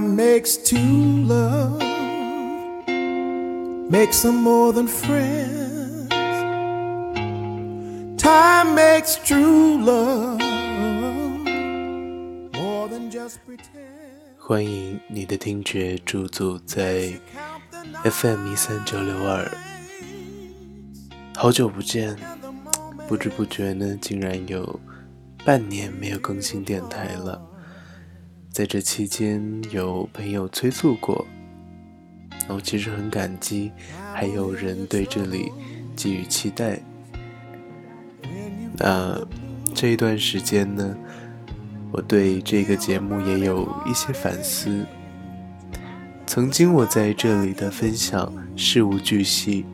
Makes two love, makes them more than friends. Time makes true love, more than just pretend. 欢迎你的听觉驻足在 FM 一三九六二，好久不见，不知不觉呢，竟然有半年没有更新电台了。在这期间，有朋友催促过，我其实很感激，还有人对这里寄予期待。那这一段时间呢，我对这个节目也有一些反思。曾经我在这里的分享事无巨细，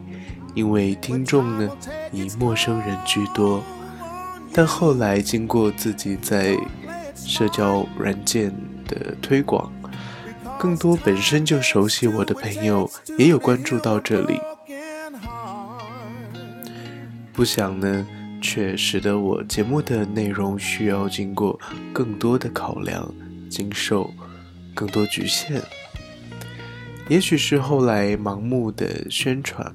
因为听众呢以陌生人居多，但后来经过自己在。社交软件的推广，更多本身就熟悉我的朋友也有关注到这里，不想呢，却使得我节目的内容需要经过更多的考量，经受更多局限。也许是后来盲目的宣传，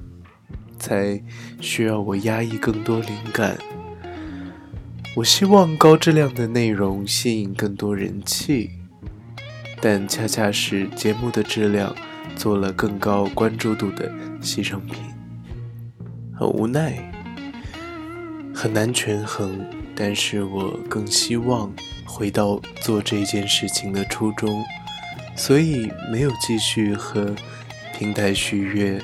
才需要我压抑更多灵感。我希望高质量的内容吸引更多人气，但恰恰是节目的质量做了更高关注度的牺牲品，很无奈，很难权衡。但是我更希望回到做这件事情的初衷，所以没有继续和平台续约，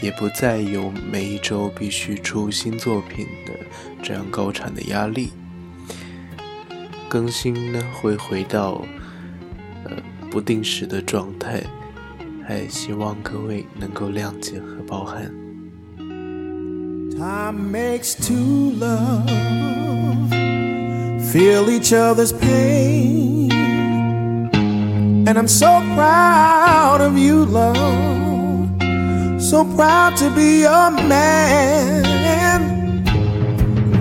也不再有每一周必须出新作品的这样高产的压力。更新呢会回到不定时的状态，还希望各位能够谅解和包涵。Time makes two love feel each other's pain, and I'm so proud of you, love, so proud to be a man.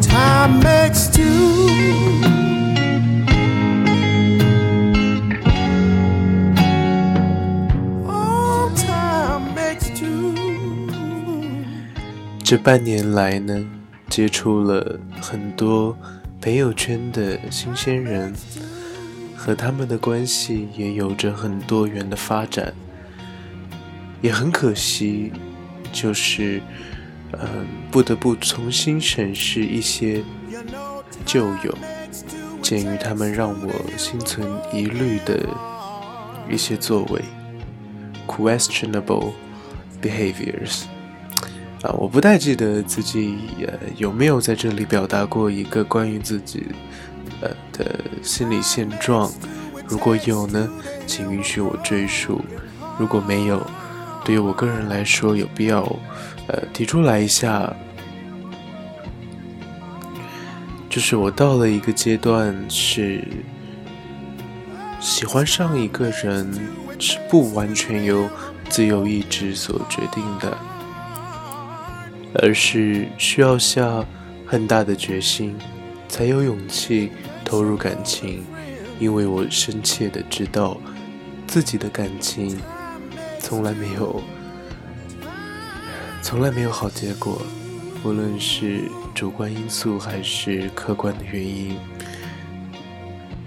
Time makes two. 这半年来呢，接触了很多朋友圈的新鲜人，和他们的关系也有着很多元的发展。也很可惜，就是嗯，不得不重新审视一些旧友，鉴于他们让我心存疑虑的一些作为，questionable behaviors。啊，我不太记得自己呃有没有在这里表达过一个关于自己呃的心理现状。如果有呢，请允许我赘述；如果没有，对于我个人来说，有必要呃提出来一下。就是我到了一个阶段，是喜欢上一个人是不完全由自由意志所决定的。而是需要下很大的决心，才有勇气投入感情。因为我深切的知道，自己的感情从来没有，从来没有好结果。无论是主观因素还是客观的原因，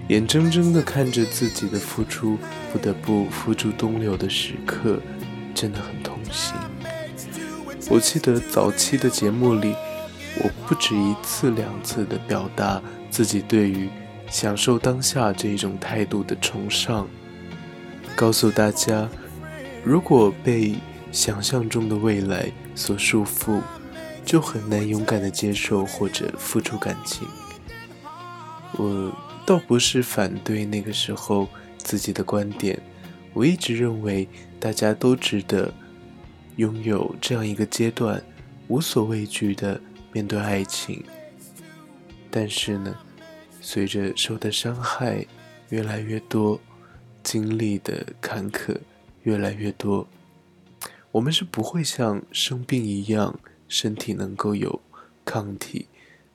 眼睁睁的看着自己的付出不得不付诸东流的时刻，真的很痛心。我记得早期的节目里，我不止一次两次的表达自己对于享受当下这一种态度的崇尚，告诉大家，如果被想象中的未来所束缚，就很难勇敢的接受或者付出感情。我倒不是反对那个时候自己的观点，我一直认为大家都值得。拥有这样一个阶段，无所畏惧的面对爱情。但是呢，随着受的伤害越来越多，经历的坎坷越来越多，我们是不会像生病一样，身体能够有抗体，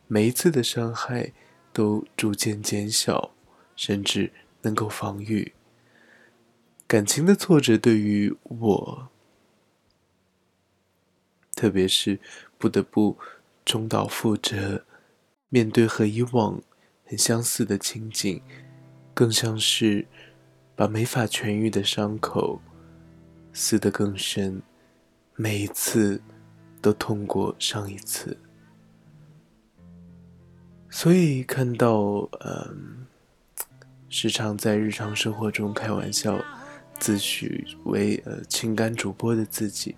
每一次的伤害都逐渐减小，甚至能够防御。感情的挫折对于我，特别是不得不重蹈覆辙，面对和以往很相似的情景，更像是把没法痊愈的伤口撕得更深，每一次都痛过上一次。所以看到，嗯，时常在日常生活中开玩笑、自诩为呃情感主播的自己，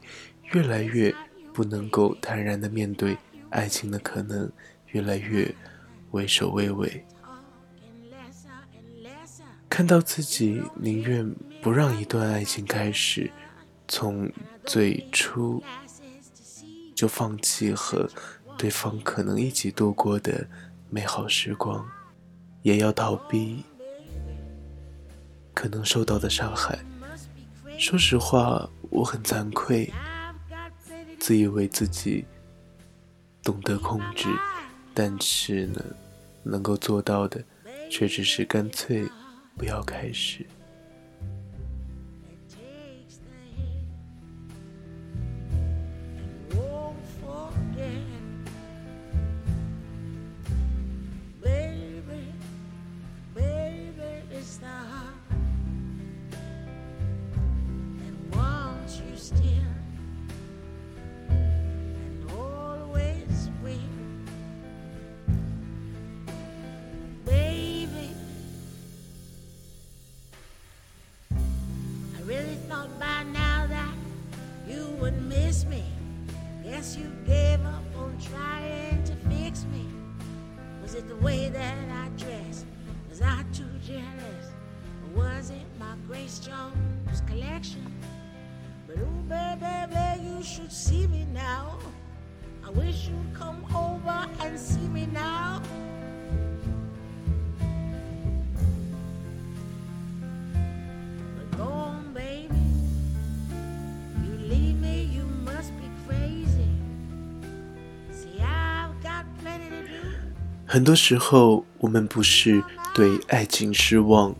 越来越不能够坦然的面对爱情的可能，越来越畏首畏尾。看到自己宁愿不让一段爱情开始，从最初就放弃和对方可能一起度过的。美好时光，也要逃避可能受到的伤害。说实话，我很惭愧，自以为自己懂得控制，但是呢，能够做到的，却只是干脆不要开始。really thought by now that you would miss me. Guess you gave up on trying to fix me. Was it the way that I dressed? Was I too jealous? Or was it my Grace Jones collection? But ooh, baby, baby, you should see me now. I wish you'd come over and see. 很多时候，我们不是对爱情失望，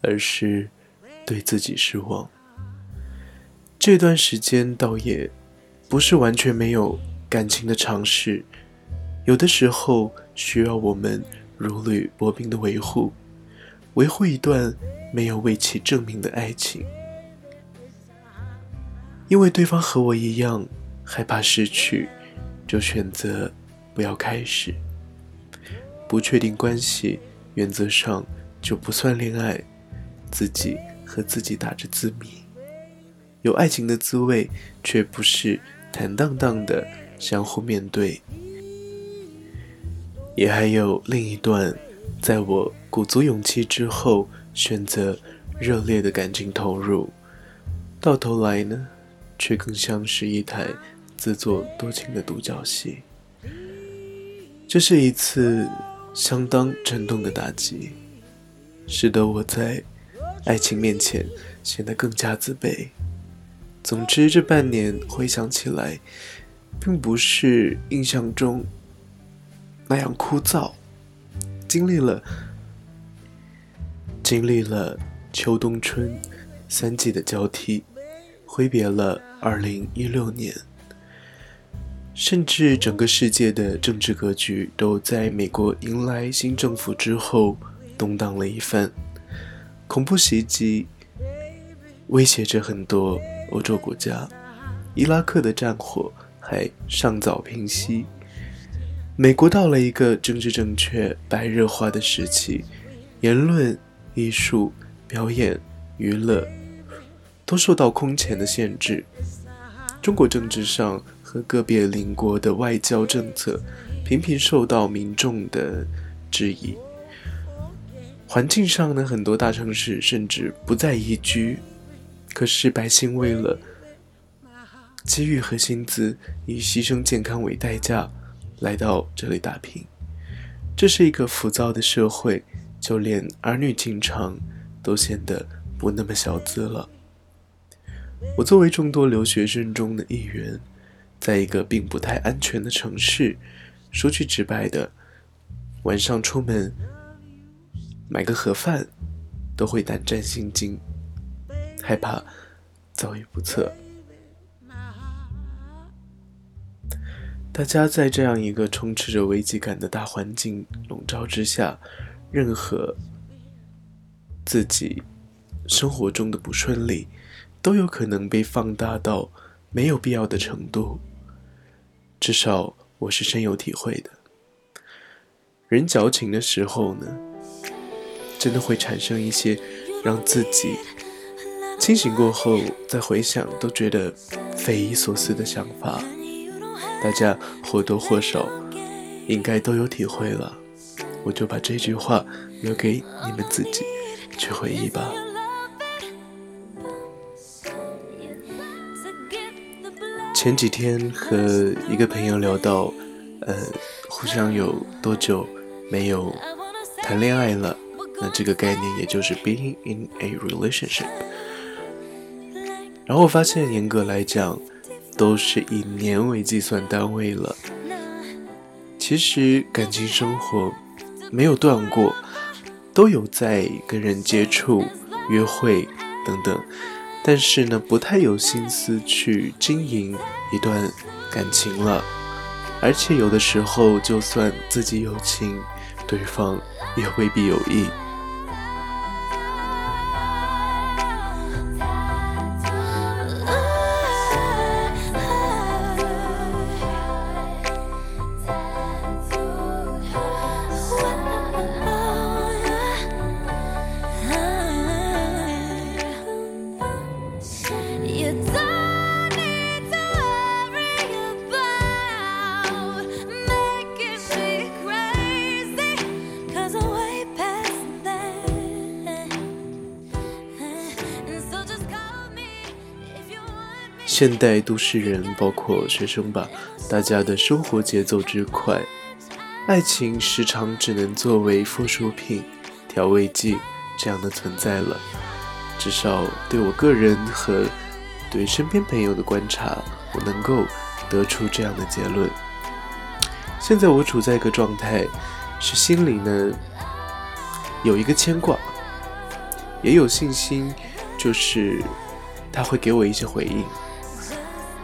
而是对自己失望。这段时间倒也不是完全没有感情的尝试，有的时候需要我们如履薄冰的维护，维护一段没有为其证明的爱情，因为对方和我一样害怕失去，就选择不要开始。不确定关系，原则上就不算恋爱。自己和自己打着字谜，有爱情的滋味，却不是坦荡荡的相互面对。也还有另一段，在我鼓足勇气之后，选择热烈的感情投入，到头来呢，却更像是一台自作多情的独角戏。这是一次。相当沉重的打击，使得我在爱情面前显得更加自卑。总之，这半年回想起来，并不是印象中那样枯燥。经历了经历了秋冬春三季的交替，挥别了二零一六年。甚至整个世界的政治格局都在美国迎来新政府之后动荡了一番，恐怖袭击威胁着很多欧洲国家，伊拉克的战火还尚早平息，美国到了一个政治正确白热化的时期，言论、艺术、表演、娱乐都受到空前的限制，中国政治上。和个别邻国的外交政策频频受到民众的质疑。环境上呢，很多大城市甚至不再宜居。可是百姓为了机遇和薪资，以牺牲健康为代价来到这里打拼。这是一个浮躁的社会，就连儿女情长都显得不那么小资了。我作为众多留学生中的一员。在一个并不太安全的城市，说句直白的，晚上出门买个盒饭都会胆战心惊，害怕遭遇不测。大家在这样一个充斥着危机感的大环境笼罩之下，任何自己生活中的不顺利，都有可能被放大到没有必要的程度。至少我是深有体会的。人矫情的时候呢，真的会产生一些让自己清醒过后再回想都觉得匪夷所思的想法。大家或多或少应该都有体会了，我就把这句话留给你们自己去回忆吧。前几天和一个朋友聊到，呃，互相有多久没有谈恋爱了？那这个概念也就是 being in a relationship。然后我发现，严格来讲。都是以年为计算单位了。其实感情生活没有断过，都有在跟人接触、约会等等，但是呢，不太有心思去经营一段感情了。而且有的时候，就算自己有情，对方也未必有意。现代都市人，包括学生吧，大家的生活节奏之快，爱情时常只能作为附属品、调味剂这样的存在了。至少对我个人和对身边朋友的观察，我能够得出这样的结论。现在我处在一个状态，是心里呢有一个牵挂，也有信心，就是他会给我一些回应。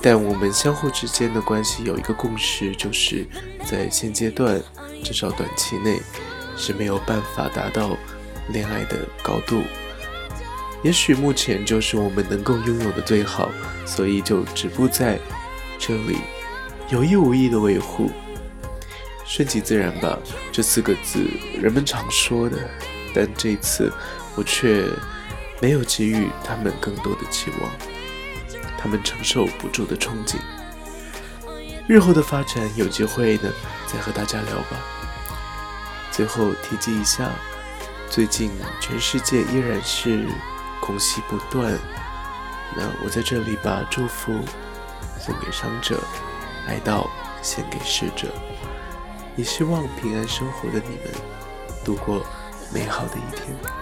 但我们相互之间的关系有一个共识，就是在现阶段，至少短期内是没有办法达到恋爱的高度。也许目前就是我们能够拥有的最好，所以就止步在这里，有意无意的维护，顺其自然吧。这四个字人们常说的，但这次我却没有给予他们更多的期望。他们承受不住的憧憬，日后的发展有机会呢，再和大家聊吧。最后提及一下，最近全世界依然是空袭不断，那我在这里把祝福送给伤者，哀悼献给逝者，也希望平安生活的你们度过美好的一天。